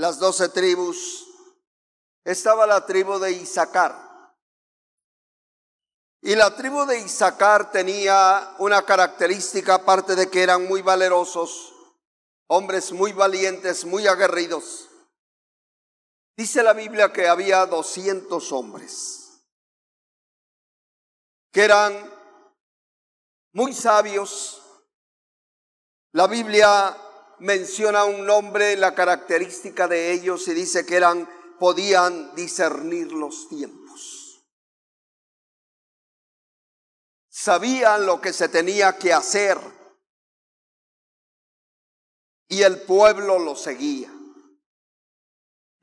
las doce tribus, estaba la tribu de Isaacar. Y la tribu de Isaacar tenía una característica, aparte de que eran muy valerosos, hombres muy valientes, muy aguerridos. Dice la Biblia que había 200 hombres que eran muy sabios. La Biblia menciona un nombre, la característica de ellos y dice que eran podían discernir los tiempos. Sabían lo que se tenía que hacer y el pueblo lo seguía.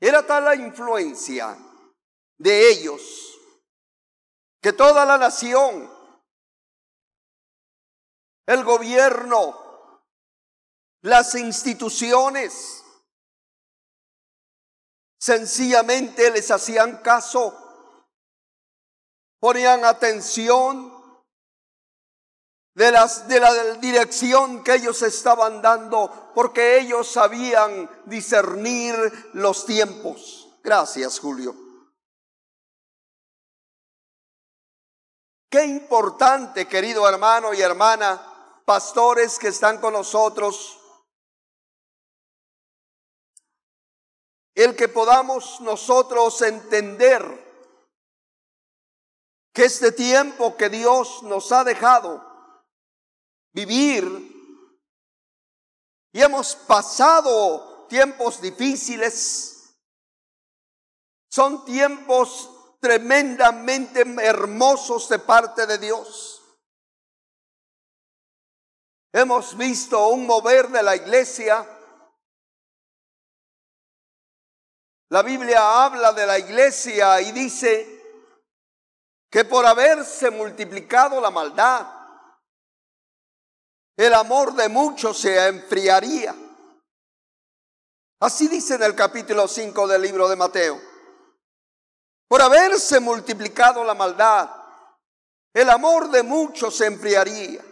Era tal la influencia de ellos que toda la nación, el gobierno, las instituciones, sencillamente les hacían caso, ponían atención de, las, de la dirección que ellos estaban dando, porque ellos sabían discernir los tiempos. Gracias, Julio. Qué importante, querido hermano y hermana, pastores que están con nosotros, el que podamos nosotros entender que este tiempo que Dios nos ha dejado vivir y hemos pasado tiempos difíciles, son tiempos tremendamente hermosos de parte de Dios. Hemos visto un mover de la iglesia La Biblia habla de la iglesia y dice que por haberse multiplicado la maldad, el amor de muchos se enfriaría. Así dice en el capítulo 5 del libro de Mateo. Por haberse multiplicado la maldad, el amor de muchos se enfriaría.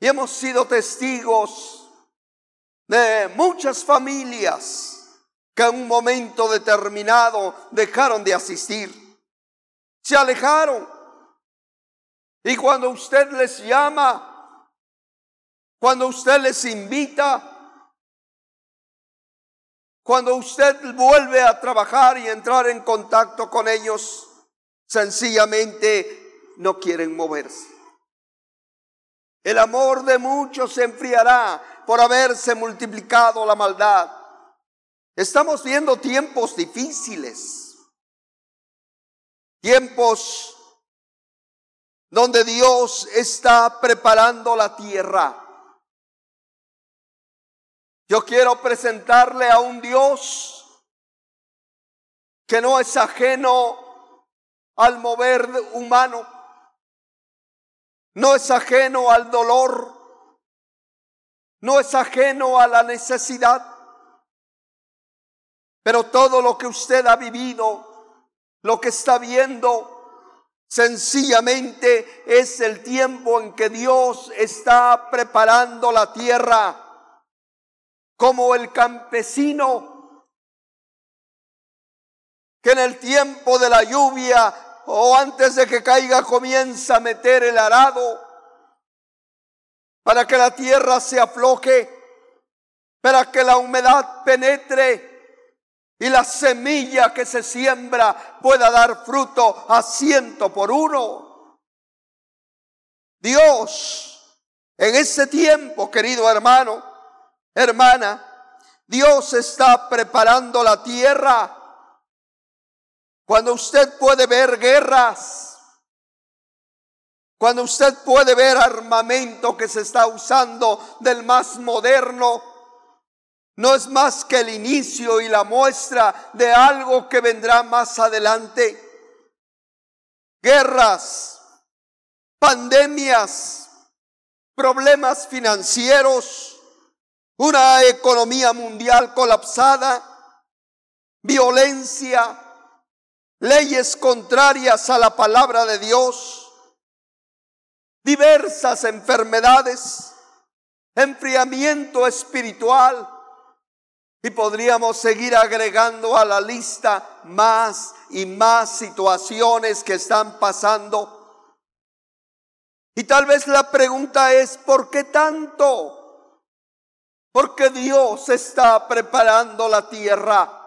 Y hemos sido testigos de muchas familias que en un momento determinado dejaron de asistir. Se alejaron. Y cuando usted les llama, cuando usted les invita, cuando usted vuelve a trabajar y entrar en contacto con ellos, sencillamente no quieren moverse. El amor de muchos se enfriará por haberse multiplicado la maldad. Estamos viendo tiempos difíciles, tiempos donde Dios está preparando la tierra. Yo quiero presentarle a un Dios que no es ajeno al mover humano, no es ajeno al dolor, no es ajeno a la necesidad. Pero todo lo que usted ha vivido, lo que está viendo, sencillamente es el tiempo en que Dios está preparando la tierra como el campesino que en el tiempo de la lluvia o antes de que caiga comienza a meter el arado para que la tierra se afloje, para que la humedad penetre y la semilla que se siembra pueda dar fruto a ciento por uno. Dios, en ese tiempo, querido hermano, hermana, Dios está preparando la tierra. Cuando usted puede ver guerras, cuando usted puede ver armamento que se está usando del más moderno, no es más que el inicio y la muestra de algo que vendrá más adelante. Guerras, pandemias, problemas financieros, una economía mundial colapsada, violencia, leyes contrarias a la palabra de Dios, diversas enfermedades, enfriamiento espiritual, Y podríamos seguir agregando a la lista más y más situaciones que están pasando. Y tal vez la pregunta es, ¿por qué tanto? Porque Dios está preparando la tierra.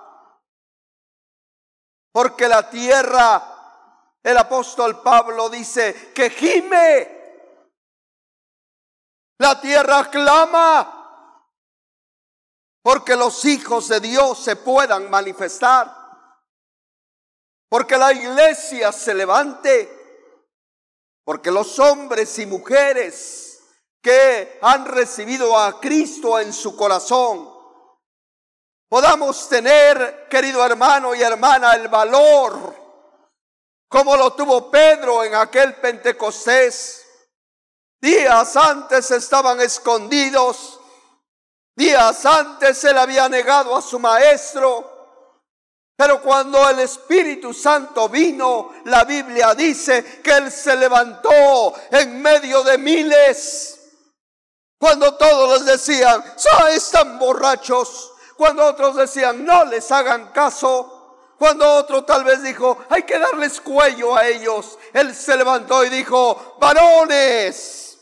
Porque la tierra, el apóstol Pablo dice que gime. La tierra clama porque los hijos de Dios se puedan manifestar, porque la iglesia se levante, porque los hombres y mujeres que han recibido a Cristo en su corazón, podamos tener, querido hermano y hermana, el valor, como lo tuvo Pedro en aquel Pentecostés. Días antes estaban escondidos Días antes él había negado a su maestro, pero cuando el Espíritu Santo vino, la Biblia dice que él se levantó en medio de miles. Cuando todos les decían, están borrachos. Cuando otros decían, no les hagan caso. Cuando otro tal vez dijo, hay que darles cuello a ellos. Él se levantó y dijo, varones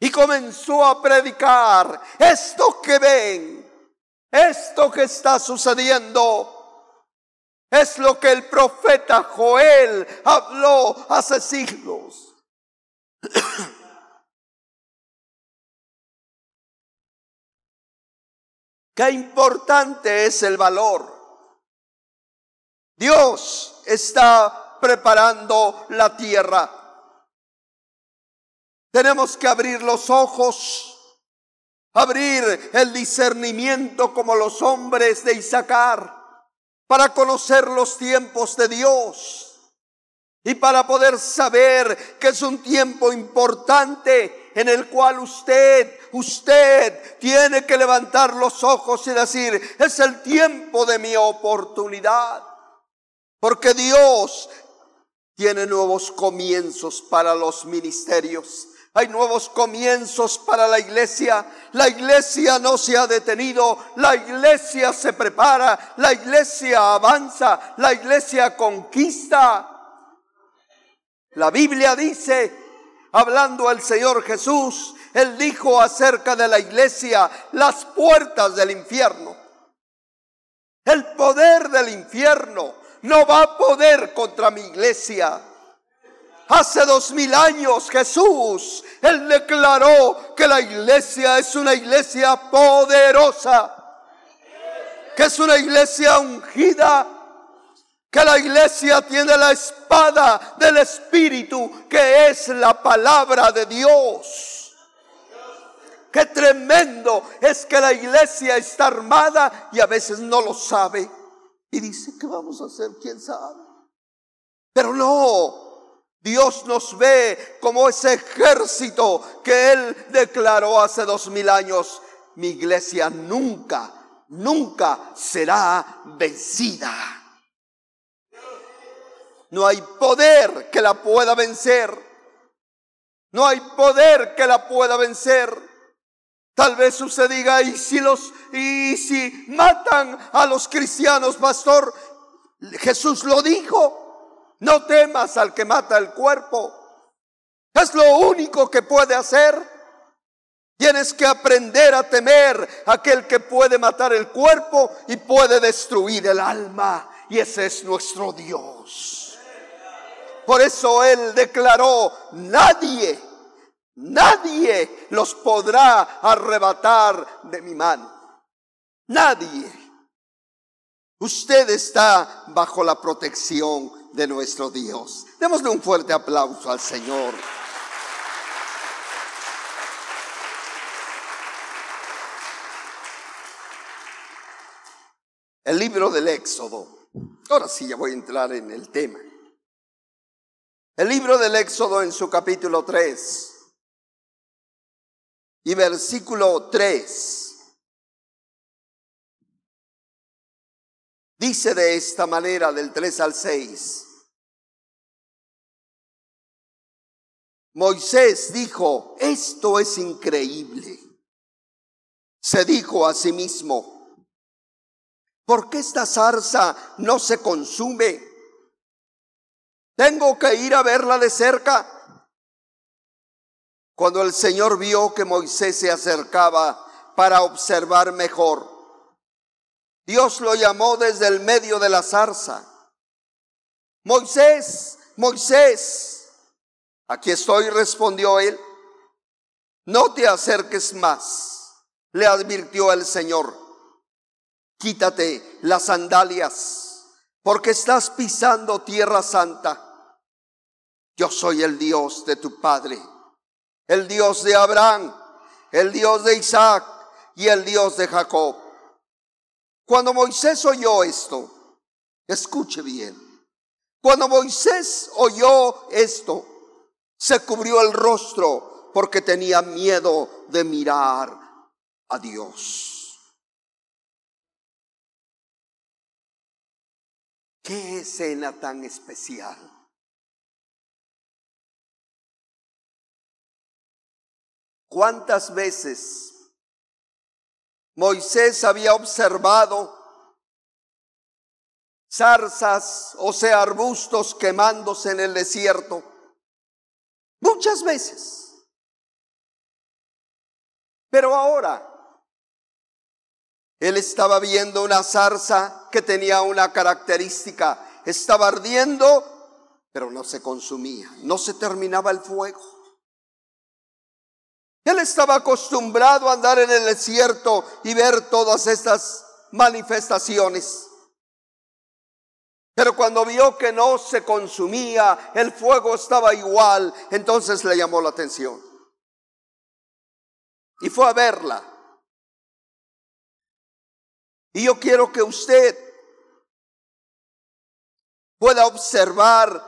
y comenzó a predicar esto que ven, esto que está sucediendo. Es lo que el profeta Joel habló hace siglos. Qué importante es el valor. Dios está preparando la tierra. Tenemos que abrir los ojos, abrir el discernimiento como los hombres de Isaacar para conocer los tiempos de Dios y para poder saber que es un tiempo importante en el cual usted, usted tiene que levantar los ojos y decir, es el tiempo de mi oportunidad. Porque Dios tiene nuevos comienzos para los ministerios. Hay nuevos comienzos para la iglesia. La iglesia no se ha detenido. La iglesia se prepara. La iglesia avanza. La iglesia conquista. La Biblia dice, hablando el Señor Jesús, Él dijo acerca de la iglesia, las puertas del infierno. El poder del infierno no va a poder contra mi iglesia. Hace dos mil años Jesús, Él declaró que la iglesia es una iglesia poderosa, que es una iglesia ungida, que la iglesia tiene la espada del Espíritu, que es la palabra de Dios. Qué tremendo es que la iglesia está armada y a veces no lo sabe. Y dice, ¿qué vamos a hacer? ¿Quién sabe? Pero no, Dios nos ve como ese ejército que Él declaró hace dos mil años. Mi iglesia nunca, nunca será vencida. No hay poder que la pueda vencer. No hay poder que la pueda vencer. Tal vez usted diga, y si los, y si matan a los cristianos, pastor, Jesús lo dijo. No temas al que mata el cuerpo. Es lo único que puede hacer. Tienes que aprender a temer a aquel que puede matar el cuerpo y puede destruir el alma. Y ese es nuestro Dios. Por eso Él declaró, nadie, nadie los podrá arrebatar de mi mano. Nadie. Usted está bajo la protección de nuestro Dios. Démosle un fuerte aplauso al Señor. El libro del Éxodo. Ahora sí, ya voy a entrar en el tema. El libro del Éxodo en su capítulo 3 y versículo 3. Dice de esta manera del 3 al 6. Moisés dijo, esto es increíble. Se dijo a sí mismo, ¿Por qué esta zarza no se consume? Tengo que ir a verla de cerca. Cuando el Señor vio que Moisés se acercaba para observar mejor, Dios lo llamó desde el medio de la zarza. Moisés, Moisés, aquí estoy, respondió él. No te acerques más, le advirtió el Señor. Quítate las sandalias, porque estás pisando tierra santa. Yo soy el Dios de tu Padre, el Dios de Abraham, el Dios de Isaac y el Dios de Jacob. Cuando Moisés oyó esto, escuche bien, cuando Moisés oyó esto, se cubrió el rostro porque tenía miedo de mirar a Dios. Qué escena tan especial. ¿Cuántas veces Moisés había observado zarzas, o sea, arbustos quemándose en el desierto. Muchas veces. Pero ahora, él estaba viendo una zarza que tenía una característica. Estaba ardiendo, pero no se consumía, no se terminaba el fuego. Él estaba acostumbrado a andar en el desierto y ver todas estas manifestaciones. Pero cuando vio que no se consumía, el fuego estaba igual, entonces le llamó la atención. Y fue a verla. Y yo quiero que usted pueda observar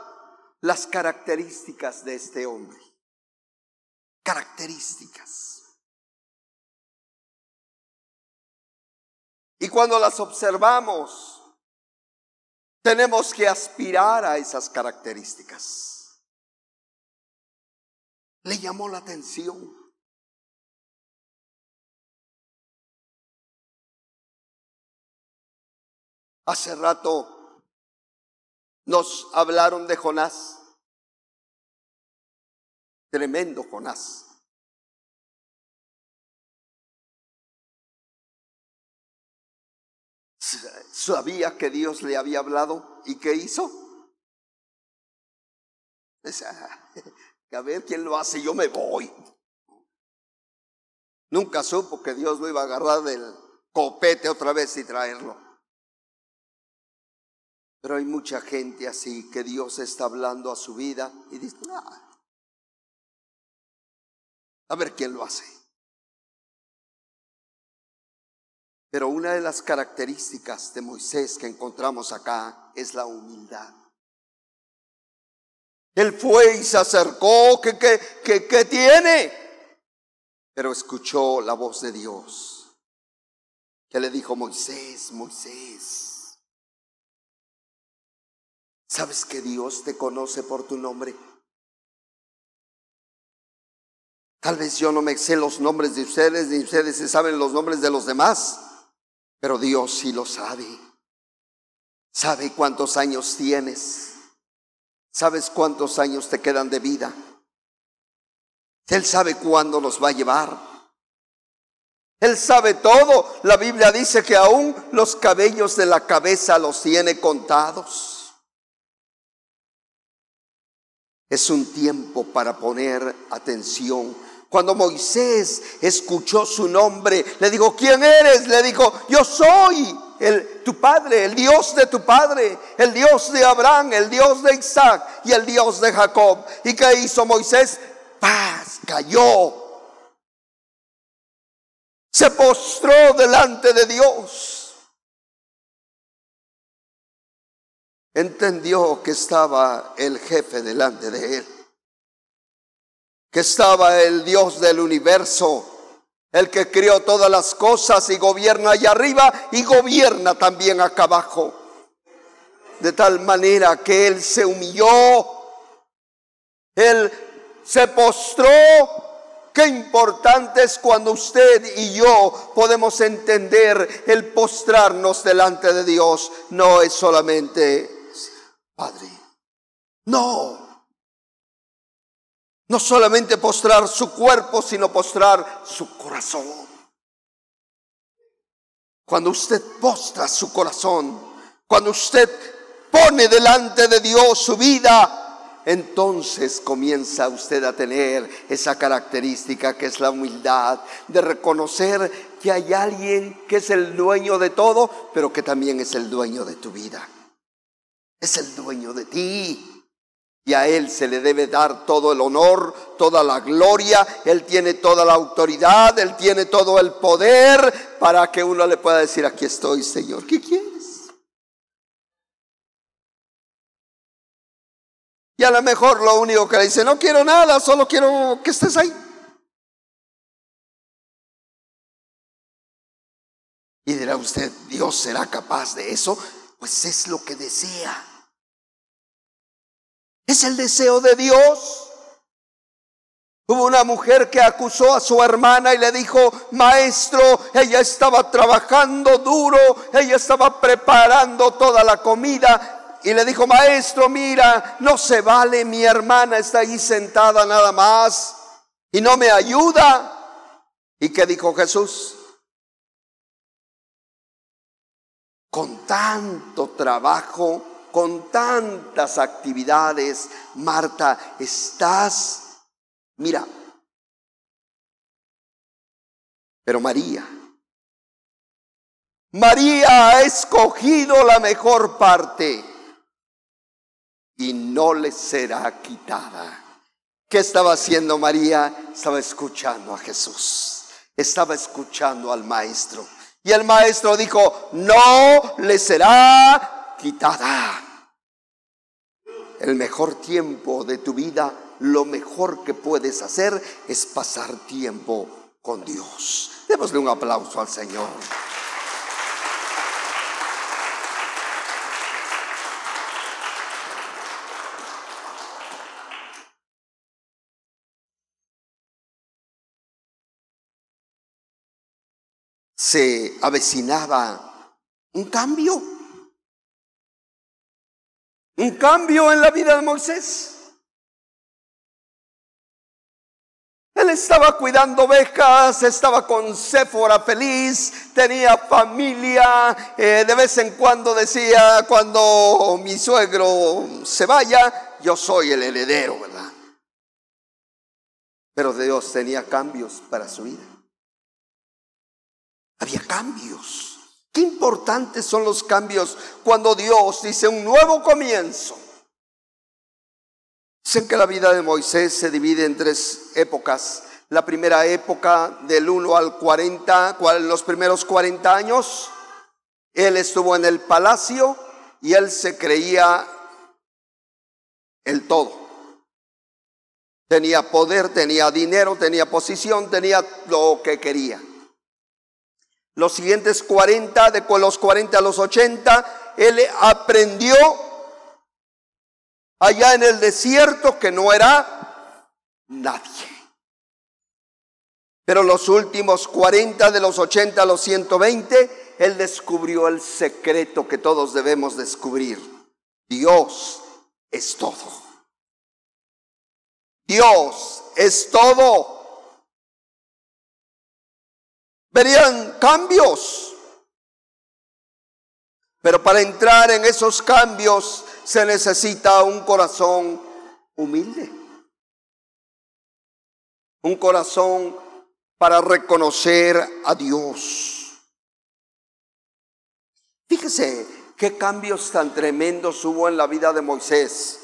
las características de este hombre características. Y cuando las observamos, tenemos que aspirar a esas características. Le llamó la atención. Hace rato nos hablaron de Jonás. Tremendo Jonás. Sabía que Dios le había hablado y ¿qué hizo? A ver quién lo hace, yo me voy. Nunca supo que Dios lo iba a agarrar del copete otra vez y traerlo. Pero hay mucha gente así que Dios está hablando a su vida y dice, ah, a ver quién lo hace. Pero una de las características de Moisés que encontramos acá es la humildad. Él fue y se acercó, ¿qué, qué, qué, tiene? Pero escuchó la voz de Dios, que le dijo, Moisés, Moisés, ¿sabes que Dios te conoce por tu nombre? Tal vez yo no me sé los nombres de ustedes, ni ustedes se saben los nombres de los demás, pero Dios sí lo sabe. Sabe cuántos años tienes. Sabes cuántos años te quedan de vida. Él sabe cuándo los va a llevar. Él sabe todo. La Biblia dice que aún los cabellos de la cabeza los tiene contados. Es un tiempo para poner atención cuando Moisés escuchó su nombre, le dijo, ¿quién eres? Le dijo, yo soy el, tu padre, el Dios de tu padre, el Dios de Abraham, el Dios de Isaac y el Dios de Jacob. ¿Y qué hizo Moisés? Paz, cayó. Se postró delante de Dios. Entendió que estaba el jefe delante de él que estaba el Dios del universo, el que crió todas las cosas y gobierna allá arriba y gobierna también acá abajo. De tal manera que Él se humilló, Él se postró Qué importante es cuando usted y yo podemos entender el postrarnos delante de Dios. No es solamente, Padre, no. No solamente postrar su cuerpo, sino postrar su corazón. Cuando usted postra su corazón, cuando usted pone delante de Dios su vida, entonces comienza usted a tener esa característica que es la humildad, de reconocer que hay alguien que es el dueño de todo, pero que también es el dueño de tu vida. Es el dueño de ti. Y a Él se le debe dar todo el honor, toda la gloria, Él tiene toda la autoridad, Él tiene todo el poder para que uno le pueda decir, aquí estoy, Señor, ¿qué quieres? Y a lo mejor lo único que le dice, no quiero nada, solo quiero que estés ahí. Y dirá usted, ¿Dios será capaz de eso? Pues es lo que desea. Es el deseo de Dios. Hubo una mujer que acusó a su hermana y le dijo, maestro, ella estaba trabajando duro, ella estaba preparando toda la comida y le dijo, maestro, mira, no se vale, mi hermana está ahí sentada nada más y no me ayuda. ¿Y qué dijo Jesús? Con tanto trabajo, con tantas actividades, Marta, estás, mira, pero María, María ha escogido la mejor parte y no le será quitada. ¿Qué estaba haciendo María? Estaba escuchando a Jesús. Estaba escuchando al maestro. Y el maestro dijo, no le será quitada. El mejor tiempo de tu vida, lo mejor que puedes hacer es pasar tiempo con Dios. Démosle un aplauso al Señor. se avecinaba un cambio. Un cambio en la vida de Moisés. Él estaba cuidando ovejas, estaba con Séfora feliz, tenía familia, eh, de vez en cuando decía, cuando mi suegro se vaya, yo soy el heredero, ¿verdad? Pero Dios tenía cambios para su vida había cambios. Qué importantes son los cambios cuando Dios dice un nuevo comienzo. Dicen que la vida de Moisés se divide en tres épocas. La primera época del 1 al 40, los primeros 40 años, él estuvo en el palacio y él se creía el todo. Tenía poder, tenía dinero, tenía posición, tenía lo que quería. Los siguientes 40, de los 40 a los 80, él aprendió allá en el desierto que no era nadie. Pero los últimos 40 de los 80 a los 120, él descubrió el secreto que todos debemos descubrir. Dios es todo. Dios es todo. Verían cambios. Pero para entrar en esos cambios se necesita un corazón humilde. Un corazón para reconocer a Dios. Fíjese qué cambios tan tremendos hubo en la vida de Moisés.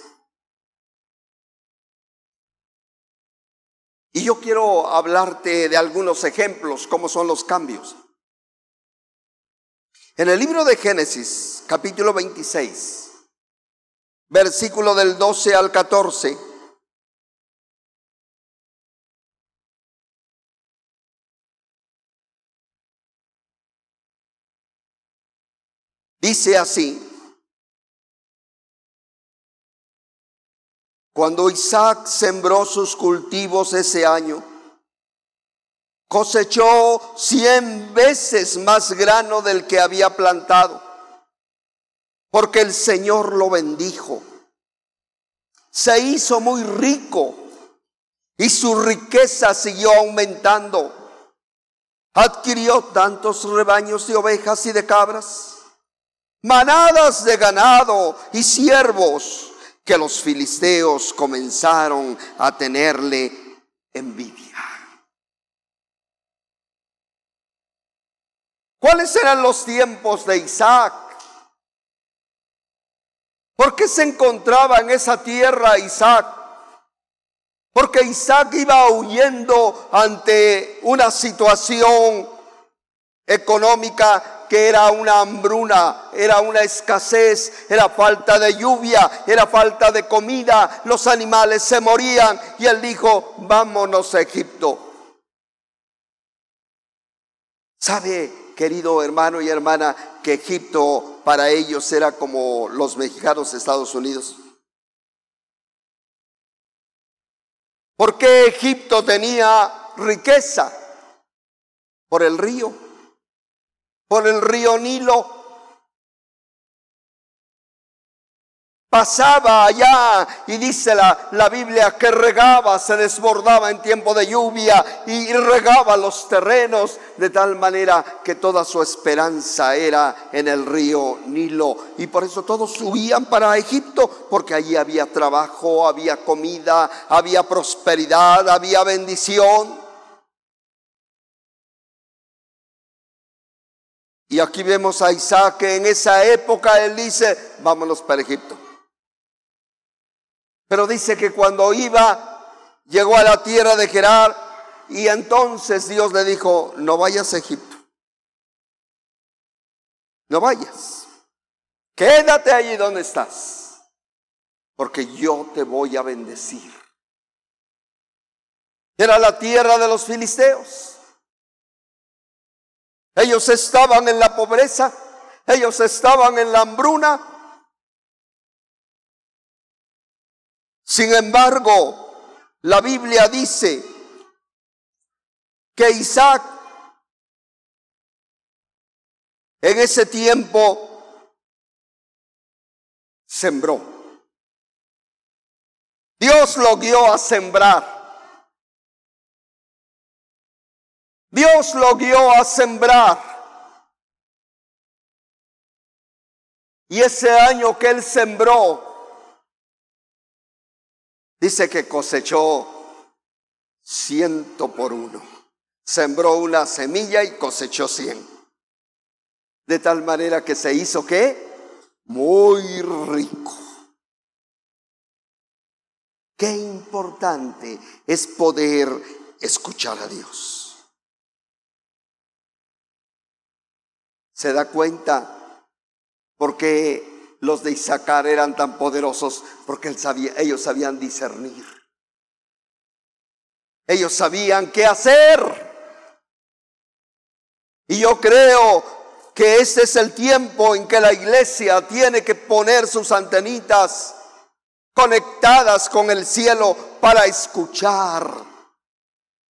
Y yo quiero hablarte de algunos ejemplos, cómo son los cambios. En el libro de Génesis, capítulo 26, versículo del 12 al 14, dice así, Cuando Isaac sembró sus cultivos ese año, cosechó cien veces más grano del que había plantado, porque el Señor lo bendijo. Se hizo muy rico y su riqueza siguió aumentando. Adquirió tantos rebaños de ovejas y de cabras, manadas de ganado y siervos, que los filisteos comenzaron a tenerle envidia. ¿Cuáles eran los tiempos de Isaac? ¿Por qué se encontraba en esa tierra Isaac? Porque Isaac iba huyendo ante una situación económica que era una hambruna, era una escasez, era falta de lluvia, era falta de comida, los animales se morían y él dijo, vámonos a Egipto. ¿Sabe querido hermano y hermana, que Egipto para ellos era como los mexicanos de Estados Unidos? ¿Por qué Egipto tenía riqueza? Por el río, por el río Nilo. pasaba allá y dice la, la, Biblia que regaba, se desbordaba en tiempo de lluvia y regaba los terrenos de tal manera que toda su esperanza era en el río Nilo. Y por eso todos subían para Egipto, porque allí había trabajo, había comida, había prosperidad, había bendición. Y aquí vemos a Isaac que en esa época él dice, vámonos para Egipto. Pero dice que cuando iba, llegó a la tierra de Gerar y entonces Dios le dijo, no vayas a Egipto. No vayas. Quédate allí donde estás, porque yo te voy a bendecir. Era la tierra de los filisteos. Ellos estaban en la pobreza, ellos estaban en la hambruna, Sin embargo, la Biblia dice que Isaac en ese tiempo sembró. Dios lo guió a sembrar. Dios lo guió a sembrar. Y ese año que él sembró, Dice que cosechó ciento por uno. Sembró una semilla y cosechó cien. De tal manera que se hizo que muy rico. Qué importante es poder escuchar a Dios. ¿Se da cuenta? Porque los de Isaacar eran tan poderosos porque él sabía, ellos sabían discernir. Ellos sabían qué hacer. Y yo creo que este es el tiempo en que la iglesia tiene que poner sus antenitas conectadas con el cielo para escuchar,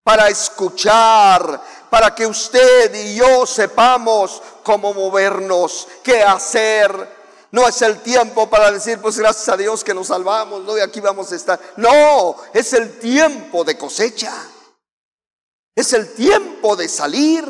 para escuchar, para que usted y yo sepamos cómo movernos, qué hacer, no es el tiempo para decir, pues gracias a Dios que nos salvamos, no, y aquí vamos a estar. No, es el tiempo de cosecha. Es el tiempo de salir.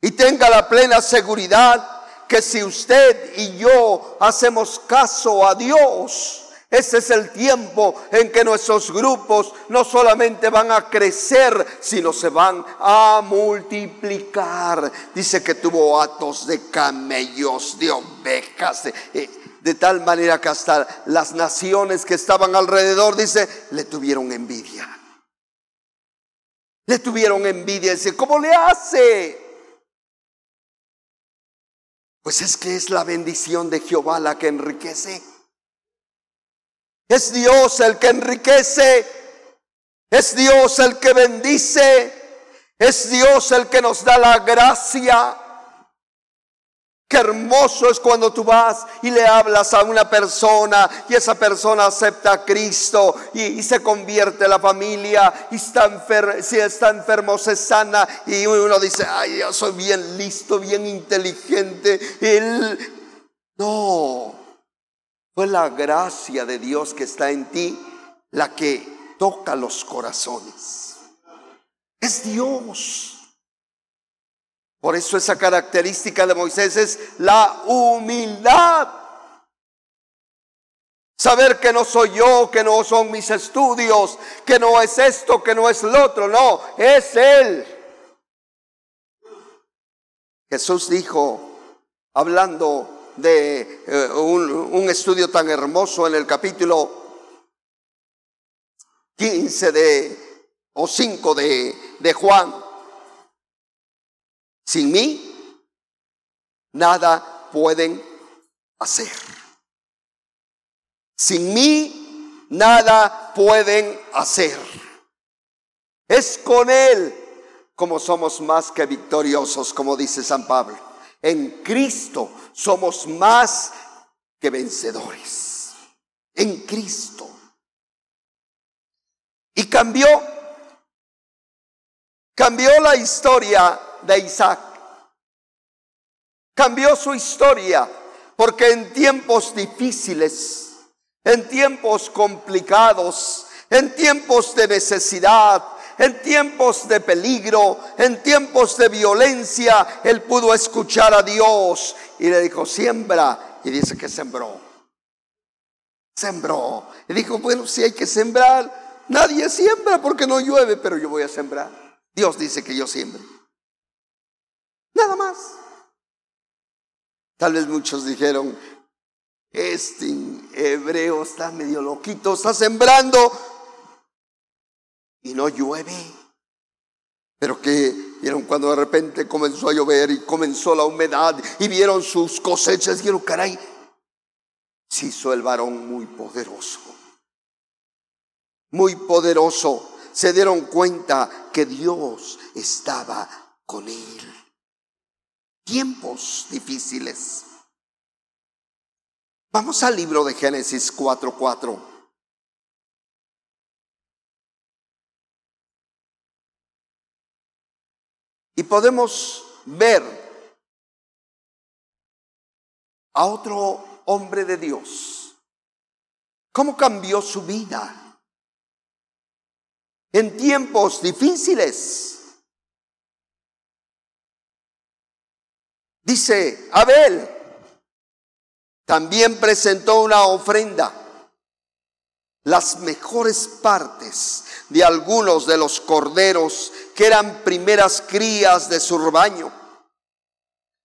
Y tenga la plena seguridad que si usted y yo hacemos caso a Dios, ese es el tiempo en que nuestros grupos no solamente van a crecer, sino se van a multiplicar. Dice que tuvo atos de camellos, de ovejas, de, eh, tal manera que hasta las naciones que estaban alrededor, dice, le tuvieron envidia. Le tuvieron envidia. Dice, ¿cómo le hace? Pues es que es la bendición de Jehová la que enriquece. Es Dios el que enriquece. Es Dios el que bendice. Es Dios el que nos da la gracia. Qué hermoso es cuando tú vas y le hablas a una persona y esa persona acepta a Cristo y, se convierte en la familia y está si está enfermo se sana y uno dice, ay, yo soy bien listo, bien inteligente. Él, no, fue la gracia de Dios que está en ti la que toca los corazones. Es Dios. Por eso esa característica de Moisés es la humildad. Saber que no soy yo, que no son mis estudios, que no es esto, que no es lo otro, no, es Él. Jesús dijo, hablando de eh, un, estudio tan hermoso en el capítulo 15 de, o 5 de, de Juan, sin mí, nada pueden hacer. Sin mí, nada pueden hacer. Es con Él como somos más que victoriosos, como dice San Pablo. En Cristo somos más que vencedores. En Cristo. Y cambió, cambió la historia de Isaac. Cambió su historia porque en tiempos difíciles, en tiempos complicados, en tiempos de necesidad, en tiempos de peligro, en tiempos de violencia, él pudo escuchar a Dios y le dijo, siembra. Y dice que sembró. Sembró. Y dijo, bueno, si hay que sembrar, nadie siembra porque no llueve, pero yo voy a sembrar. Dios dice que yo siembre. Nada más. Tal vez muchos dijeron, este hebreo está medio loquito, está sembrando y no llueve. Pero que vieron cuando de repente comenzó a llover y comenzó la humedad y vieron sus cosechas, dijeron, caray, se hizo el varón muy poderoso. Muy poderoso. Se dieron cuenta que Dios estaba con él tiempos difíciles. Vamos al libro de Génesis 4:4. Y podemos ver a otro hombre de Dios. ¿Cómo cambió su vida? En tiempos difíciles. Dice, Abel también presentó una ofrenda, las mejores partes de algunos de los corderos que eran primeras crías de su rebaño.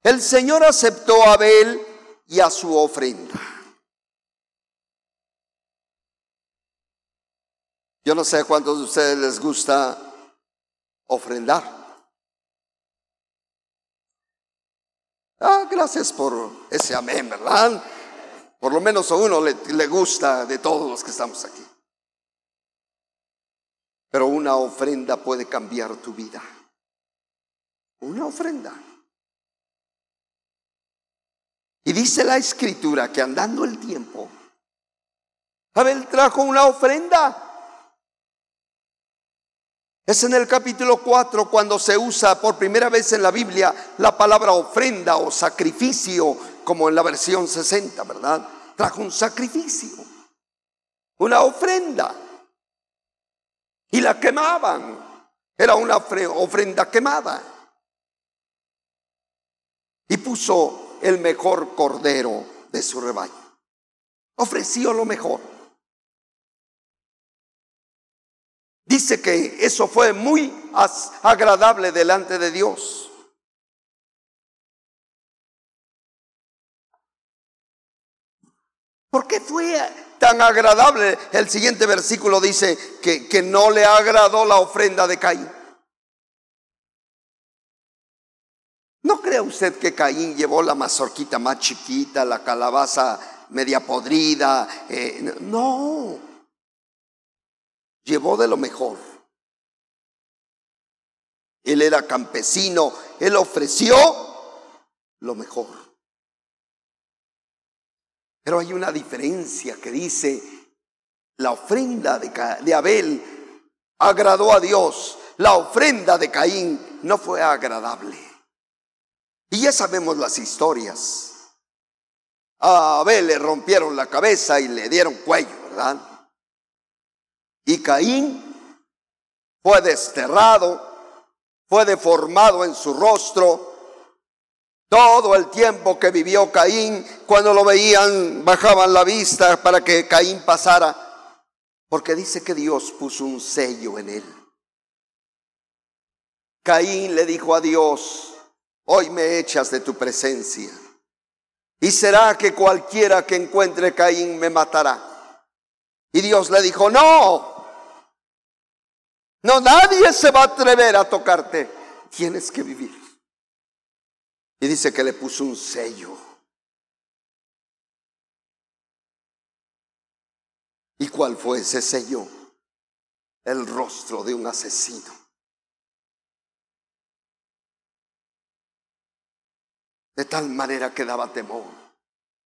El Señor aceptó a Abel y a su ofrenda. Yo no sé a cuántos de ustedes les gusta ofrendar. Ah, gracias por ese amén, ¿verdad? Por lo menos a uno le, le gusta de todos los que estamos aquí. Pero una ofrenda puede cambiar tu vida. Una ofrenda. Y dice la escritura que andando el tiempo, Abel trajo una ofrenda es en el capítulo 4 cuando se usa por primera vez en la Biblia la palabra ofrenda o sacrificio, como en la versión 60, ¿verdad? Trajo un sacrificio, una ofrenda. Y la quemaban. Era una ofrenda quemada. Y puso el mejor cordero de su rebaño. Ofreció lo mejor. Dice que eso fue muy agradable delante de Dios. ¿Por qué fue tan agradable? El siguiente versículo dice que, que no le agradó la ofrenda de Caín. ¿No cree usted que Caín llevó la mazorquita más chiquita, la calabaza media podrida? Eh, no llevó de lo mejor. Él era campesino, él ofreció lo mejor. Pero hay una diferencia que dice, la ofrenda de, Abel agradó a Dios, la ofrenda de Caín no fue agradable. Y ya sabemos las historias. A Abel le rompieron la cabeza y le dieron cuello, ¿verdad? Y Caín fue desterrado, fue deformado en su rostro. Todo el tiempo que vivió Caín, cuando lo veían, bajaban la vista para que Caín pasara porque dice que Dios puso un sello en él. Caín le dijo a Dios, hoy me echas de tu presencia. Y será que cualquiera que encuentre Caín me matará. Y Dios le dijo, no, no, nadie se va a atrever a tocarte. Tienes que vivir. Y dice que le puso un sello. ¿Y cuál fue ese sello? El rostro de un asesino. De tal manera que daba temor.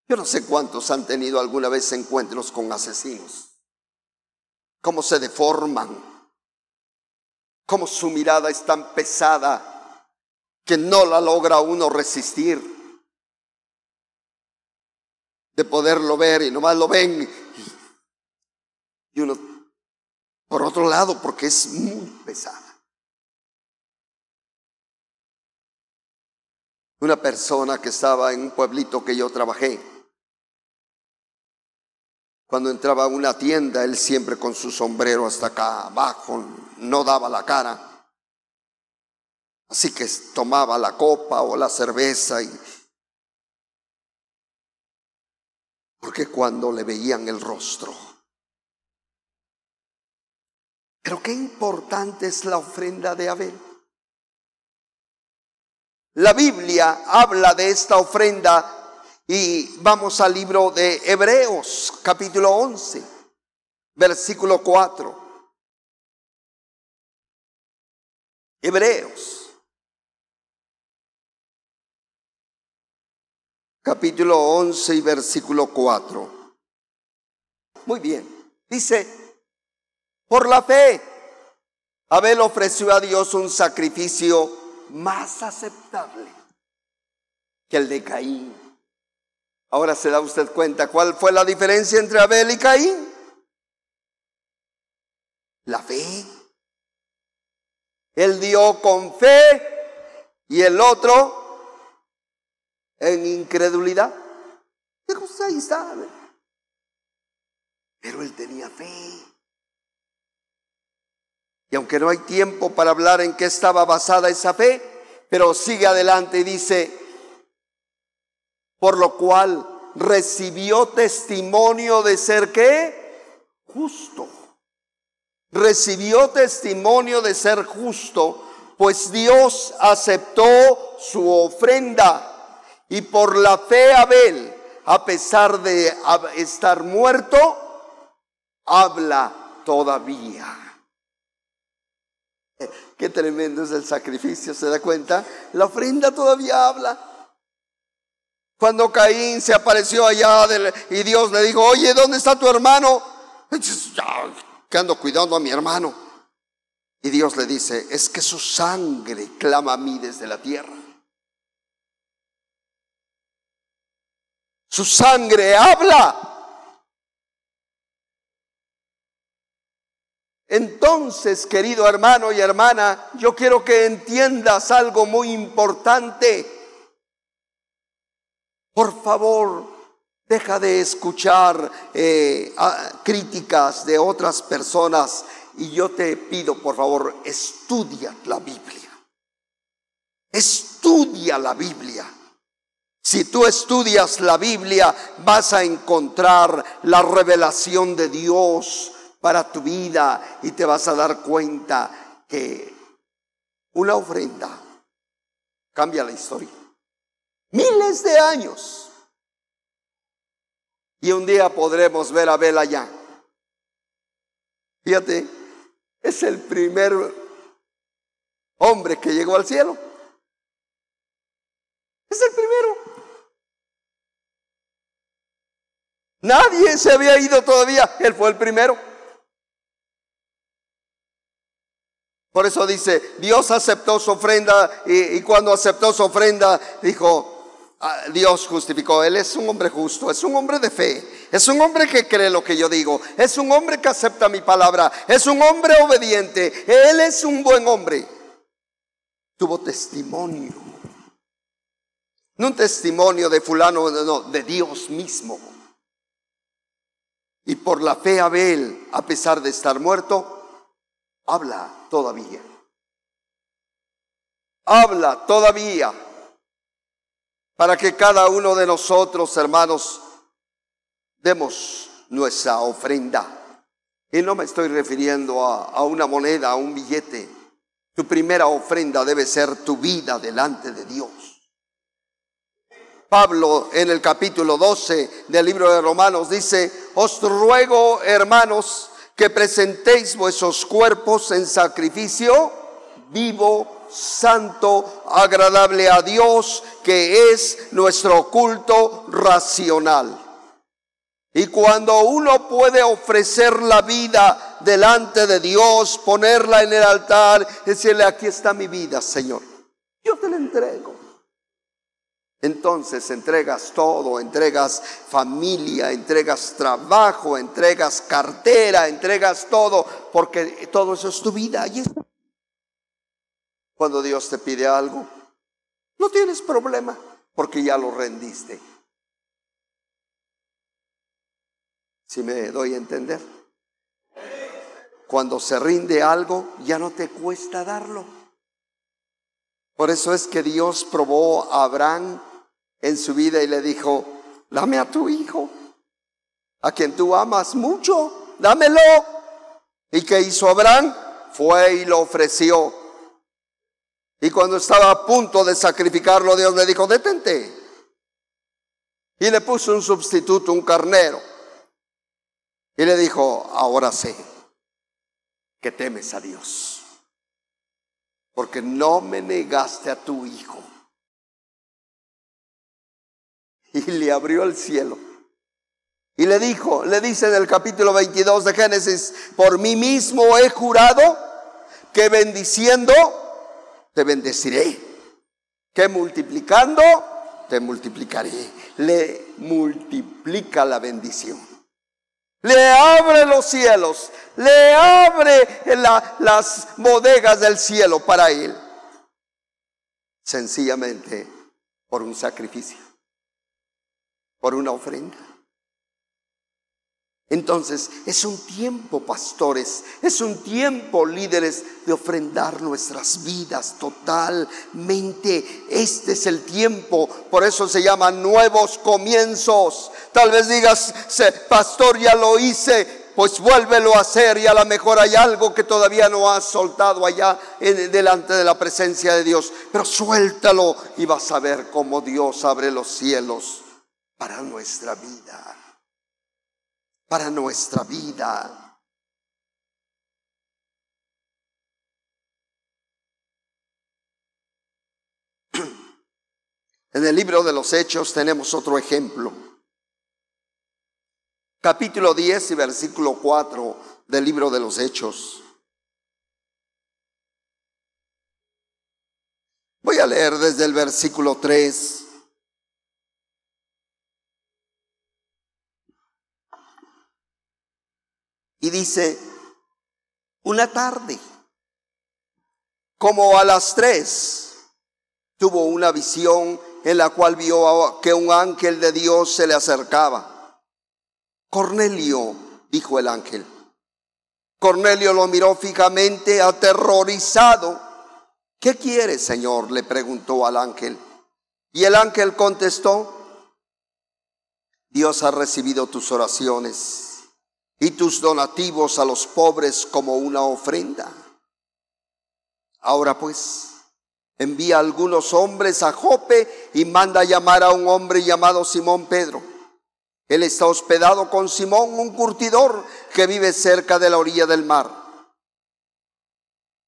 Yo no sé cuántos han tenido alguna vez encuentros con asesinos. Cómo se deforman. Cómo su mirada es tan pesada que no la logra uno resistir. De poderlo ver y nomás lo ven y uno, por otro lado, porque es muy pesada. Una persona que estaba en un pueblito que yo trabajé, cuando entraba a una tienda, él siempre con su sombrero hasta acá abajo, no daba la cara. Así que tomaba la copa o la cerveza y... Porque cuando le veían el rostro, pero qué importante es la ofrenda de Abel. La Biblia habla de esta ofrenda y vamos al libro de Hebreos, capítulo 11, versículo 4. Hebreos, capítulo 11 y versículo 4. Muy bien, dice, por la fe, Abel ofreció a Dios un sacrificio más aceptable que el de Caín. Ahora se da usted cuenta cuál fue la diferencia entre Abel y Caín. La fe. Él dio con fe y el otro en incredulidad. Ahí está. Pero él tenía fe. Y aunque no hay tiempo para hablar en qué estaba basada esa fe, pero sigue adelante y dice, por lo cual recibió testimonio de ser qué? Justo. Recibió testimonio de ser justo, pues Dios aceptó su ofrenda y por la fe Abel, a pesar de estar muerto, habla todavía. Qué tremendo es el sacrificio, ¿se da cuenta? La ofrenda todavía habla. Cuando Caín se apareció allá y Dios le dijo, oye, ¿dónde está tu hermano? Que ando cuidando a mi hermano. Y Dios le dice, es que su sangre clama a mí desde la tierra. Su sangre habla. Entonces, querido hermano y hermana, yo quiero que entiendas algo muy importante. Por favor, deja de escuchar eh, críticas de otras personas y yo te pido, por favor, estudia la Biblia. Estudia la Biblia. Si tú estudias la Biblia, vas a encontrar la revelación de Dios para tu vida y te vas a dar cuenta que una ofrenda cambia la historia. Miles de años. Y un día podremos ver a Abel allá. Fíjate, es el primer hombre que llegó al cielo. Es el primero. Nadie se había ido todavía. Él fue el primero. Por eso dice, Dios aceptó su ofrenda y, cuando aceptó su ofrenda dijo, ah, Dios justificó, Él es un hombre justo, es un hombre de fe, es un hombre que cree lo que yo digo, es un hombre que acepta mi palabra, es un hombre obediente, Él es un buen hombre. Tuvo testimonio, no un testimonio de fulano, no, de Dios mismo. Y por la fe Abel, a pesar de estar muerto, habla todavía. Habla todavía para que cada uno de nosotros, hermanos, demos nuestra ofrenda. Y no me estoy refiriendo a, a, una moneda, a un billete. Tu primera ofrenda debe ser tu vida delante de Dios. Pablo en el capítulo 12 del libro de Romanos dice, os ruego, hermanos, que presentéis vuestros cuerpos en sacrificio vivo, santo, agradable a Dios, que es nuestro culto racional. Y cuando uno puede ofrecer la vida delante de Dios, ponerla en el altar, decirle, aquí está mi vida, Señor, yo te la entrego. Entonces entregas todo, entregas familia, entregas trabajo, entregas cartera, entregas todo, porque todo eso es tu vida. Y Cuando Dios te pide algo, no tienes problema, porque ya lo rendiste. Si me doy a entender. Cuando se rinde algo, ya no te cuesta darlo. Por eso es que Dios probó a Abraham en su vida y le dijo, dame a tu hijo, a quien tú amas mucho, dámelo. ¿Y qué hizo Abraham? Fue y lo ofreció. Y cuando estaba a punto de sacrificarlo, Dios le dijo, detente. Y le puso un sustituto, un carnero. Y le dijo, ahora sé que temes a Dios, porque no me negaste a tu hijo y le abrió el cielo. Y le dijo, le dice en el capítulo 22 de Génesis, por mí mismo he jurado que bendiciendo te bendeciré, que multiplicando te multiplicaré. Le multiplica la bendición. Le abre los cielos, le abre las bodegas del cielo para él. Sencillamente por un sacrificio por una ofrenda. Entonces, es un tiempo, pastores, es un tiempo, líderes, de ofrendar nuestras vidas totalmente. Este es el tiempo, por eso se llaman nuevos comienzos. Tal vez digas, pastor, ya lo hice, pues vuélvelo a hacer y a lo mejor hay algo que todavía no has soltado allá delante de la presencia de Dios. Pero suéltalo y vas a ver cómo Dios abre los cielos para nuestra vida, para nuestra vida. En el libro de los Hechos tenemos otro ejemplo. Capítulo 10 y versículo 4 del libro de los Hechos. Voy a leer desde el versículo 3. Y dice, una tarde, como a las tres, tuvo una visión en la cual vio que un ángel de Dios se le acercaba. Cornelio, dijo el ángel. Cornelio lo miró fijamente, aterrorizado. ¿Qué quiere, Señor? le preguntó al ángel. Y el ángel contestó, Dios ha recibido tus oraciones y tus donativos a los pobres como una ofrenda. Ahora pues, envía algunos hombres a Jope y manda llamar a un hombre llamado Simón Pedro. Él está hospedado con Simón, un curtidor que vive cerca de la orilla del mar.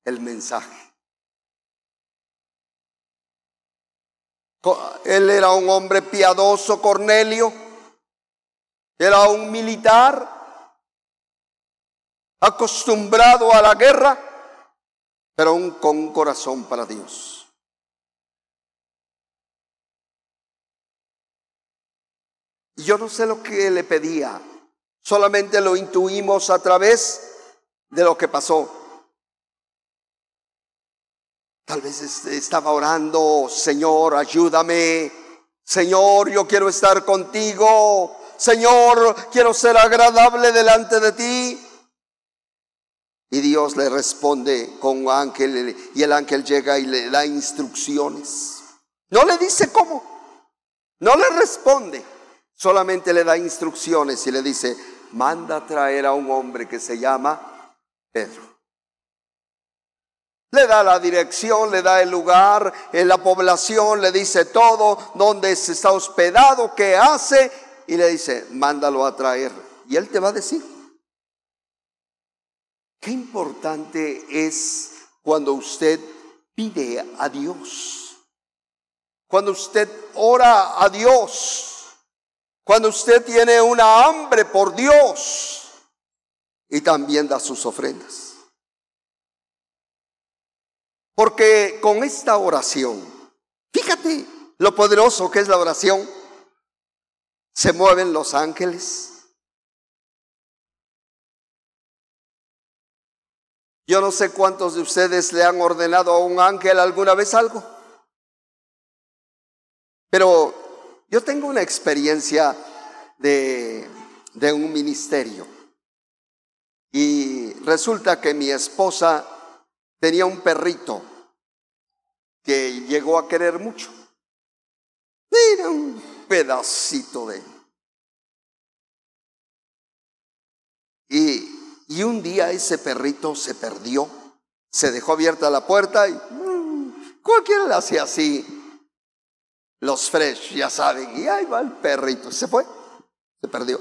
El mensaje. Él era un hombre piadoso, Cornelio, Era un militar acostumbrado a la guerra, pero con un corazón para Dios. Yo no sé lo que le pedía, solamente lo intuimos a través de lo que pasó. Tal vez estaba orando, Señor, ayúdame. Señor, yo quiero estar contigo. Señor, quiero ser agradable delante de ti. Y Dios le responde con un ángel y el ángel llega y le da instrucciones. No le dice cómo, no le responde, solamente le da instrucciones y le dice, manda traer a un hombre que se llama Pedro. Le da la dirección, le da el lugar, en la población, le dice todo, dónde se está hospedado, qué hace, y le dice, mándalo a traer. Y él te va a decir. Qué importante es cuando usted pide a Dios, cuando usted ora a Dios, cuando usted tiene una hambre por Dios y también da sus ofrendas. Porque con esta oración, fíjate lo poderoso que es la oración, se mueven los ángeles. Yo no sé cuántos de ustedes le han ordenado a un ángel alguna vez algo, pero yo tengo una experiencia de, de un ministerio. Y resulta que mi esposa tenía un perrito que llegó a querer mucho. Era un pedacito de... Y, y un día ese perrito se perdió, se dejó abierta la puerta y mm, cualquiera le hacía así. Los fresh, ya saben, y ahí va el perrito, se fue, se perdió.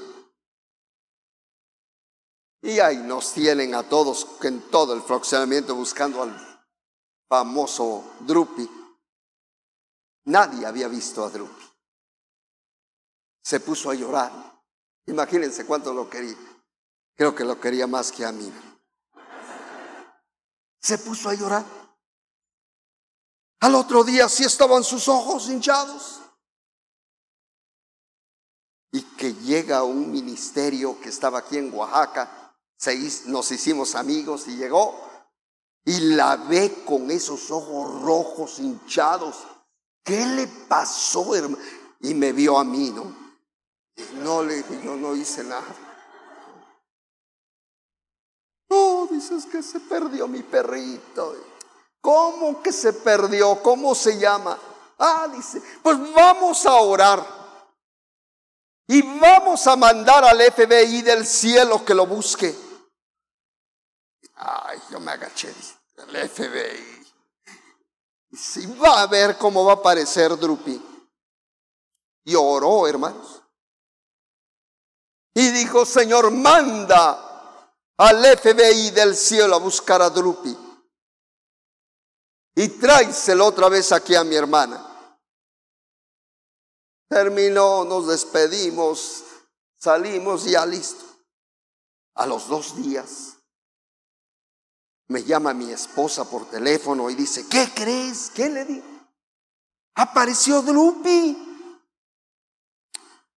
Y ahí nos tienen a todos en todo el fraccionamiento buscando al famoso Drupi. Nadie había visto a Drupi. Se puso a llorar. Imagínense cuánto lo quería. Creo que lo quería más que a mí. Se puso a llorar. Al otro día sí estaban sus ojos hinchados. Y que llega un ministerio que estaba aquí en Oaxaca nos hicimos amigos y llegó y la ve con esos ojos rojos hinchados. ¿Qué le pasó, hermano? Y me vio a mí, ¿no? no le yo no hice nada. No, dices que se perdió mi perrito. ¿Cómo que se perdió? ¿Cómo se llama? Ah, dice, pues vamos a orar. Y vamos a mandar al FBI del cielo que lo busque. Ay, yo me agaché, el FBI. Si va a ver cómo va a aparecer Drupi. Y oró, hermanos. Y dijo, Señor, manda al FBI del cielo a buscar a Drupi. Y tráiselo otra vez aquí a mi hermana. Terminó, nos despedimos, salimos ya listo. A los dos días me llama mi esposa por teléfono y dice, ¿qué crees? ¿Qué le digo? Apareció Drupi.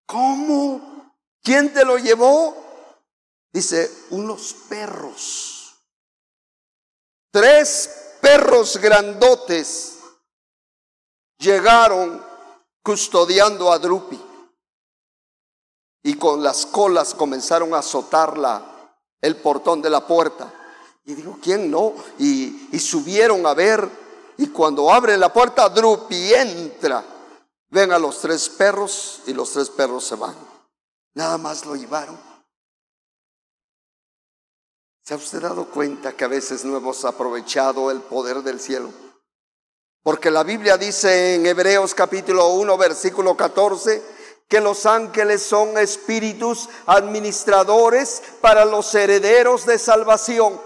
¿Cómo? ¿Quién te lo llevó? Dice, unos perros. Tres perros grandotes llegaron custodiando a Drupi y con las colas comenzaron a azotarla el portón de la puerta. Y digo, ¿quién no? Y, subieron a ver. Y cuando abren la puerta, Drupi entra. Ven a los tres perros y los tres perros se van. Nada más lo llevaron. ¿Se ha usted dado cuenta que a veces no hemos aprovechado el poder del cielo? Porque la Biblia dice en Hebreos capítulo 1, versículo 14, que los ángeles son espíritus administradores para los herederos de salvación.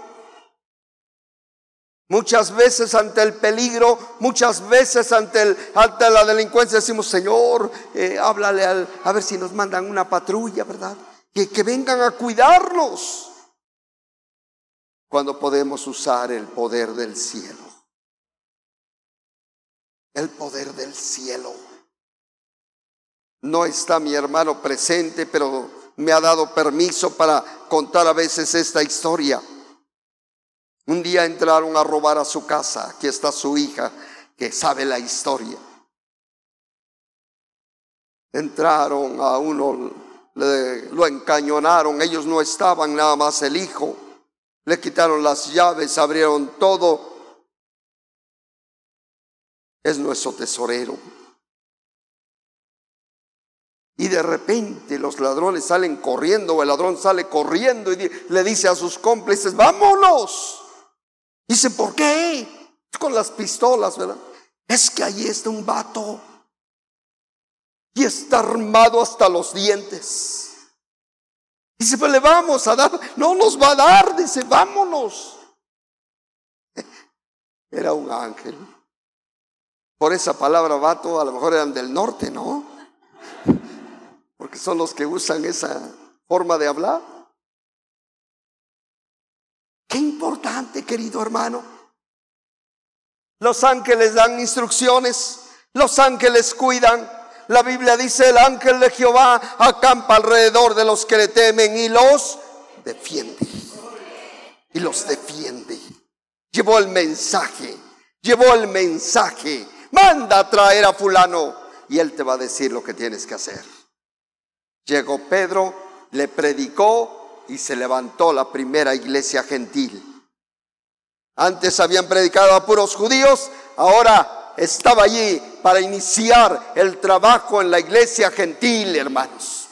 Muchas veces ante el peligro, muchas veces ante, el, ante la delincuencia decimos, Señor, eh, háblale al, a ver si nos mandan una patrulla, ¿verdad? Que, que vengan a cuidarnos. Cuando podemos usar el poder del cielo. El poder del cielo. No está mi hermano presente, pero me ha dado permiso para contar a veces esta historia. Un día entraron a robar a su casa. Aquí está su hija que sabe la historia. Entraron a uno, lo encañonaron, ellos no estaban, nada más el hijo. Le quitaron las llaves, abrieron todo. Es nuestro tesorero. Y de repente los ladrones salen corriendo, o el ladrón sale corriendo y le dice a sus cómplices, vámonos. Dice, ¿por qué? Con las pistolas, ¿verdad? Es que ahí está un vato y está armado hasta los dientes. Dice, pues le vamos a dar, no nos va a dar, dice, vámonos. Era un ángel. Por esa palabra vato, a lo mejor eran del norte, ¿no? porque son los que usan esa forma de hablar. Qué importante, querido hermano. Los ángeles dan instrucciones, los ángeles cuidan. La Biblia dice, el ángel de Jehová acampa alrededor de los que le temen y los defiende. Y los defiende. Llevó el mensaje, llevó el mensaje. Manda a traer a fulano y él te va a decir lo que tienes que hacer. Llegó Pedro, le predicó y se levantó la primera iglesia gentil. Antes habían predicado a puros judíos, ahora estaba allí para iniciar el trabajo en la iglesia gentil, hermanos.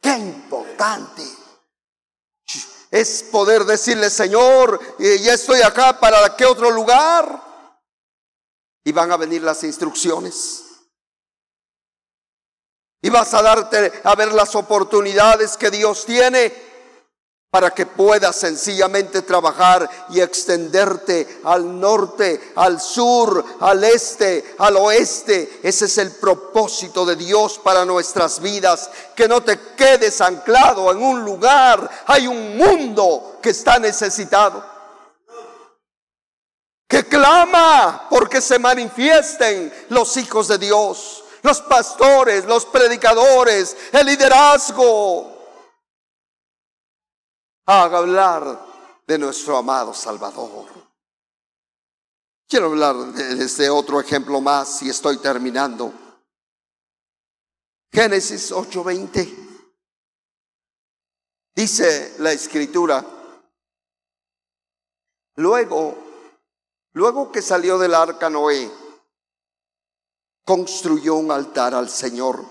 Qué importante es poder decirle, Señor, ya estoy acá, ¿para qué otro lugar? Y van a venir las instrucciones. Y vas a darte a ver las oportunidades que Dios tiene para que puedas sencillamente trabajar y extenderte al norte, al sur, al este, al oeste. Ese es el propósito de Dios para nuestras vidas. Que no te quedes anclado en un lugar. Hay un mundo que está necesitado. Que clama porque se manifiesten los hijos de Dios los pastores, los predicadores, el liderazgo. Haga hablar de nuestro amado Salvador. Quiero hablar de este otro ejemplo más y estoy terminando. Génesis 8:20. Dice la escritura, luego, luego que salió del arca Noé, construyó un altar al Señor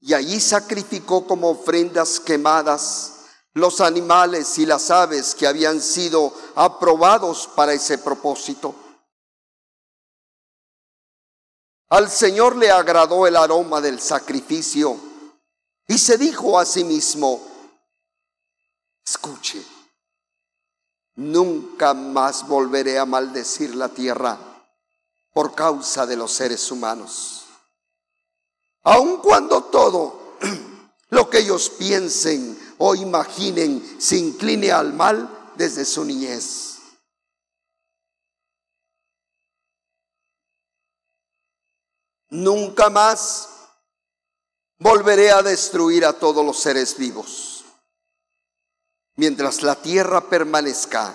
y allí sacrificó como ofrendas quemadas los animales y las aves que habían sido aprobados para ese propósito. Al Señor le agradó el aroma del sacrificio y se dijo a sí mismo, escuche, nunca más volveré a maldecir la tierra por causa de los seres humanos. Aun cuando todo lo que ellos piensen o imaginen se incline al mal desde su niñez. Nunca más volveré a destruir a todos los seres vivos. Mientras la tierra permanezca,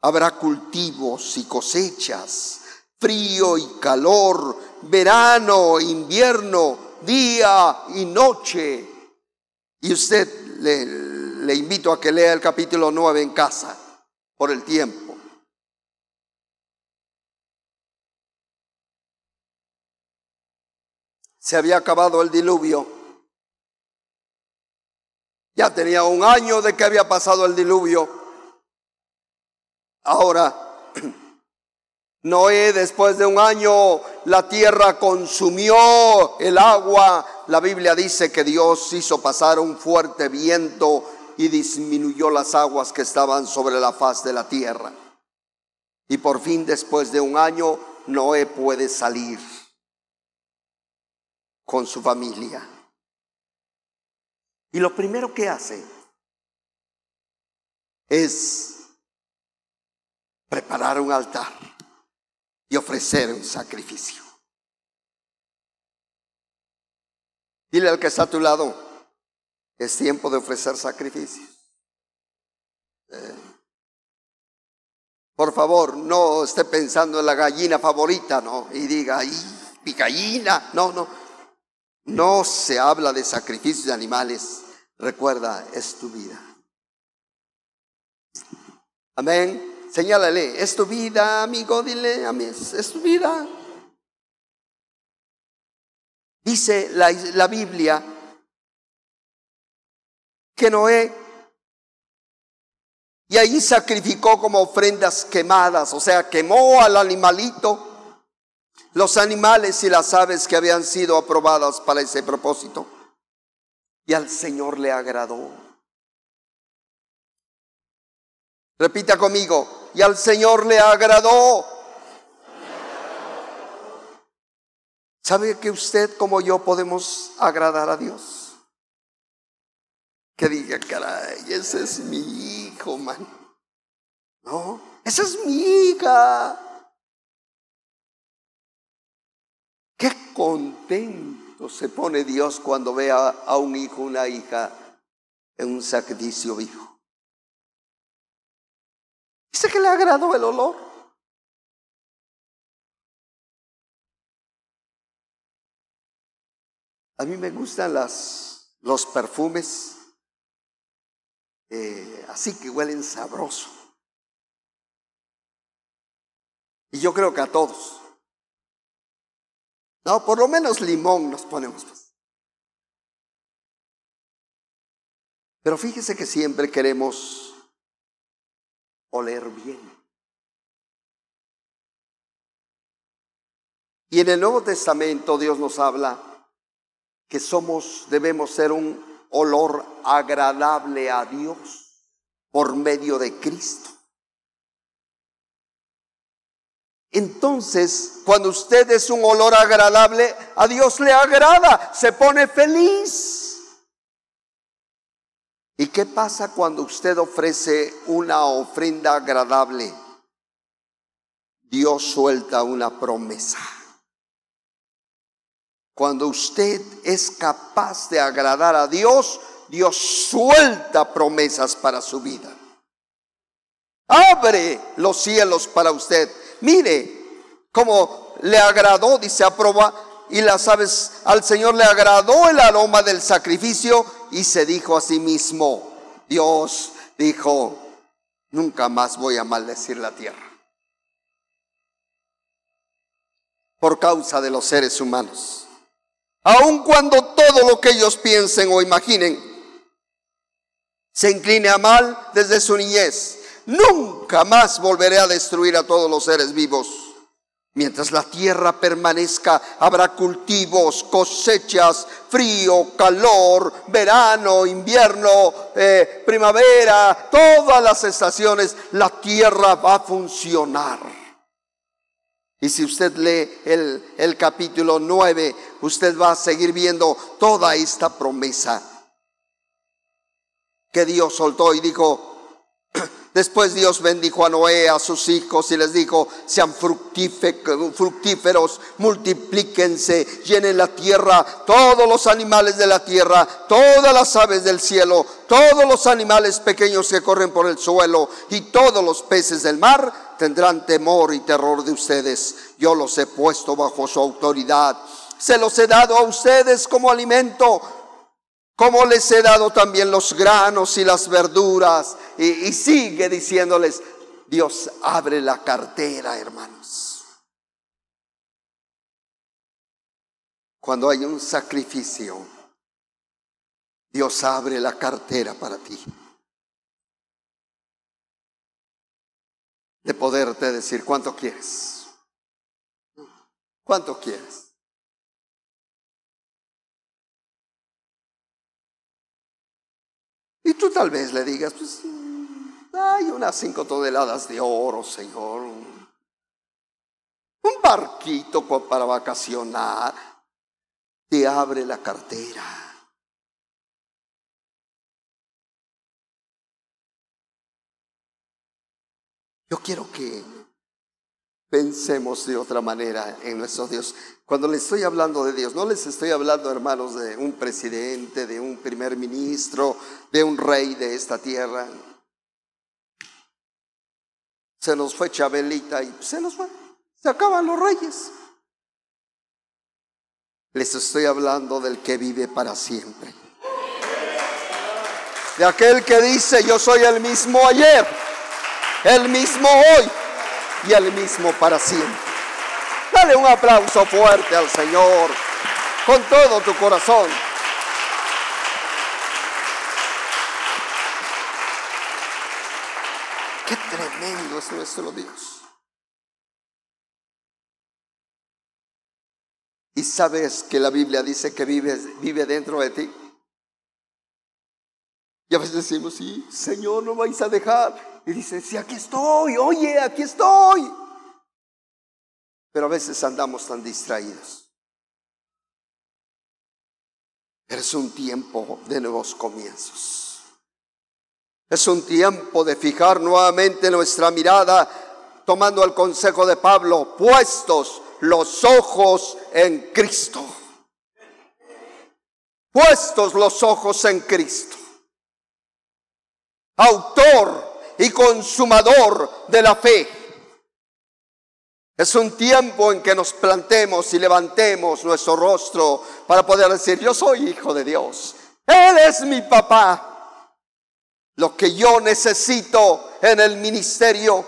habrá cultivos y cosechas frío y calor, verano, invierno, día y noche. Y usted le, invito a que lea el capítulo 9 en casa por el tiempo. Se había acabado el diluvio. Ya tenía un año de que había pasado el diluvio. Ahora Noé, después de un año, la tierra consumió el agua. La Biblia dice que Dios hizo pasar un fuerte viento y disminuyó las aguas que estaban sobre la faz de la tierra. Y por fin, después de un año, Noé puede salir con su familia. Y lo primero que hace es preparar un altar y ofrecer un sacrificio. Dile al que está a tu lado, es tiempo de ofrecer sacrificios. Eh, por favor, no esté pensando en la gallina favorita, ¿no? Y diga, ¡ay, mi gallina! No, no. No se habla de sacrificios de animales. Recuerda, es tu vida. Amén. Señálale, es tu vida, amigo, dile a mí, es tu vida. Dice la, la Biblia que Noé y ahí sacrificó como ofrendas quemadas, o sea, quemó al animalito, los animales y las aves que habían sido aprobadas para ese propósito. Y al Señor le agradó. Repita conmigo, y al Señor le agradó. ¿Sabe que usted como yo podemos agradar a Dios? Que diga, caray, ese es mi hijo, man. No, esa es mi hija. Qué contento se pone Dios cuando ve a, un hijo, una hija en un sacrificio vivo. Dice que le agradó el olor. A mí me gustan los perfumes eh, así que huelen sabroso. Y yo creo que a todos. No, por lo menos limón nos ponemos. Pues. Pero fíjese que siempre queremos oler bien. Y en el Nuevo Testamento Dios nos habla que somos, debemos ser un olor agradable a Dios por medio de Cristo. Entonces, cuando usted es un olor agradable, a Dios le agrada, se pone feliz. ¿Y qué pasa cuando usted ofrece una ofrenda agradable? Dios suelta una promesa. Cuando usted es capaz de agradar a Dios, Dios suelta promesas para su vida. Abre los cielos para usted. Mire cómo le agradó, dice, aproba, y las aves, al Señor le agradó el aroma del sacrificio y se dijo a sí mismo, Dios dijo, nunca más voy a maldecir la tierra. Por causa de los seres humanos. Aun cuando todo lo que ellos piensen o imaginen se incline a mal desde su niñez, nunca más volveré a destruir a todos los seres vivos Mientras la tierra permanezca, habrá cultivos, cosechas, frío, calor, verano, invierno, eh, primavera, todas las estaciones, la tierra va a funcionar. Y si usted lee el, el capítulo 9, usted va a seguir viendo toda esta promesa que Dios soltó y dijo, Después Dios bendijo a Noé, a sus hijos y les dijo, sean fructíferos, multiplíquense, llenen la tierra, todos los animales de la tierra, todas las aves del cielo, todos los animales pequeños que corren por el suelo y todos los peces del mar tendrán temor y terror de ustedes. Yo los he puesto bajo su autoridad. Se los he dado a ustedes como alimento como les he dado también los granos y las verduras. Y, sigue diciéndoles, Dios abre la cartera, hermanos. Cuando hay un sacrificio, Dios abre la cartera para ti. De poderte decir cuánto quieres. ¿Cuánto quieres? Y tú tal vez le digas, pues hay unas cinco toneladas de oro, Señor. un barquito para vacacionar, te abre la cartera. Yo quiero que pensemos de otra manera en nuestro Dios. Cuando les estoy hablando de Dios, no les estoy hablando, hermanos, de un presidente, de un primer ministro, de un rey de esta tierra. Se nos fue Chabelita y se nos fue. Se acaban los reyes. Les estoy hablando del que vive para siempre. De aquel que dice, yo soy el mismo ayer, el mismo hoy y el mismo para siempre. Dale un aplauso fuerte al Señor con todo tu corazón. Qué tremendo es nuestro Dios. Y sabes que la Biblia dice que vive, vive dentro de ti. Y a veces decimos, sí, Señor, no vais a dejar. Y dice, sí, aquí estoy, oye, aquí estoy. Pero a veces andamos tan distraídos. es un tiempo de nuevos comienzos. Es un tiempo de fijar nuevamente nuestra mirada, tomando el consejo de Pablo, puestos los ojos en Cristo. Puestos los ojos en Cristo. Autor y consumador de la fe. Es un tiempo en que nos plantemos y levantemos nuestro rostro para poder decir, yo soy hijo de Dios. Él es mi papá. Lo que yo necesito en el ministerio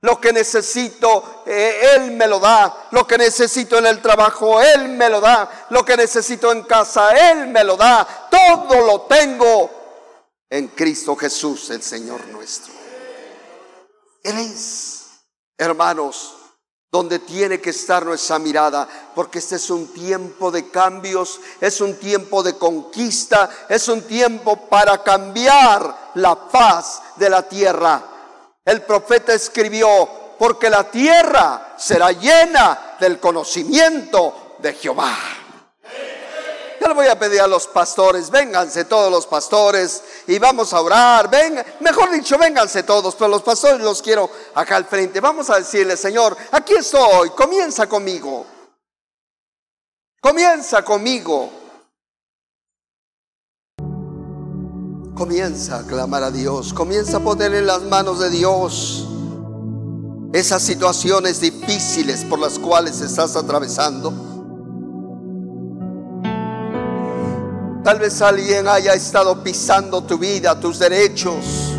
lo que necesito, eh, Él me lo da. Lo que necesito en el trabajo, Él me lo da. Lo que necesito en casa, Él me lo da. Todo lo tengo en Cristo Jesús, el Señor nuestro. Él es, hermanos, donde tiene que estar nuestra mirada, porque este es un tiempo de cambios, es un tiempo de conquista, es un tiempo para cambiar la paz de la tierra el profeta escribió, porque la tierra será llena del conocimiento de Jehová. Yo le voy a pedir a los pastores, vénganse todos los pastores y vamos a orar. Venga, mejor dicho, vénganse todos, pero los pastores los quiero acá al frente. Vamos a decirle, Señor, aquí estoy, comienza conmigo. Comienza conmigo. Comienza a clamar a Dios, comienza a poner en las manos de Dios esas situaciones difíciles por las cuales estás atravesando. Tal vez alguien haya estado pisando tu vida, tus derechos.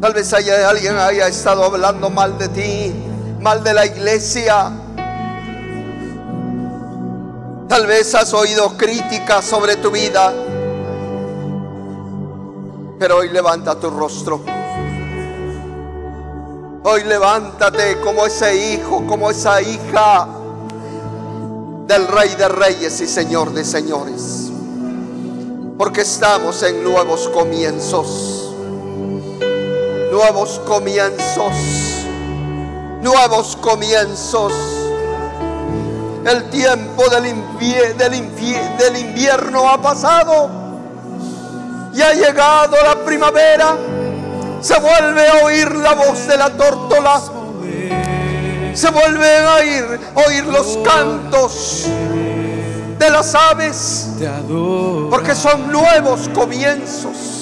Tal vez haya, alguien haya estado hablando mal de ti, mal de la iglesia. Tal vez has oído críticas sobre tu vida. Pero hoy levanta tu rostro. Hoy levántate como ese hijo, como esa hija del Rey de Reyes y Señor de Señores. Porque estamos en nuevos comienzos. Nuevos comienzos. Nuevos comienzos. El tiempo del, del invierno ha pasado y ha llegado la primavera, se vuelve a oír la voz de la tórtola, se vuelven a oír, oír los cantos de las aves, porque son nuevos comienzos.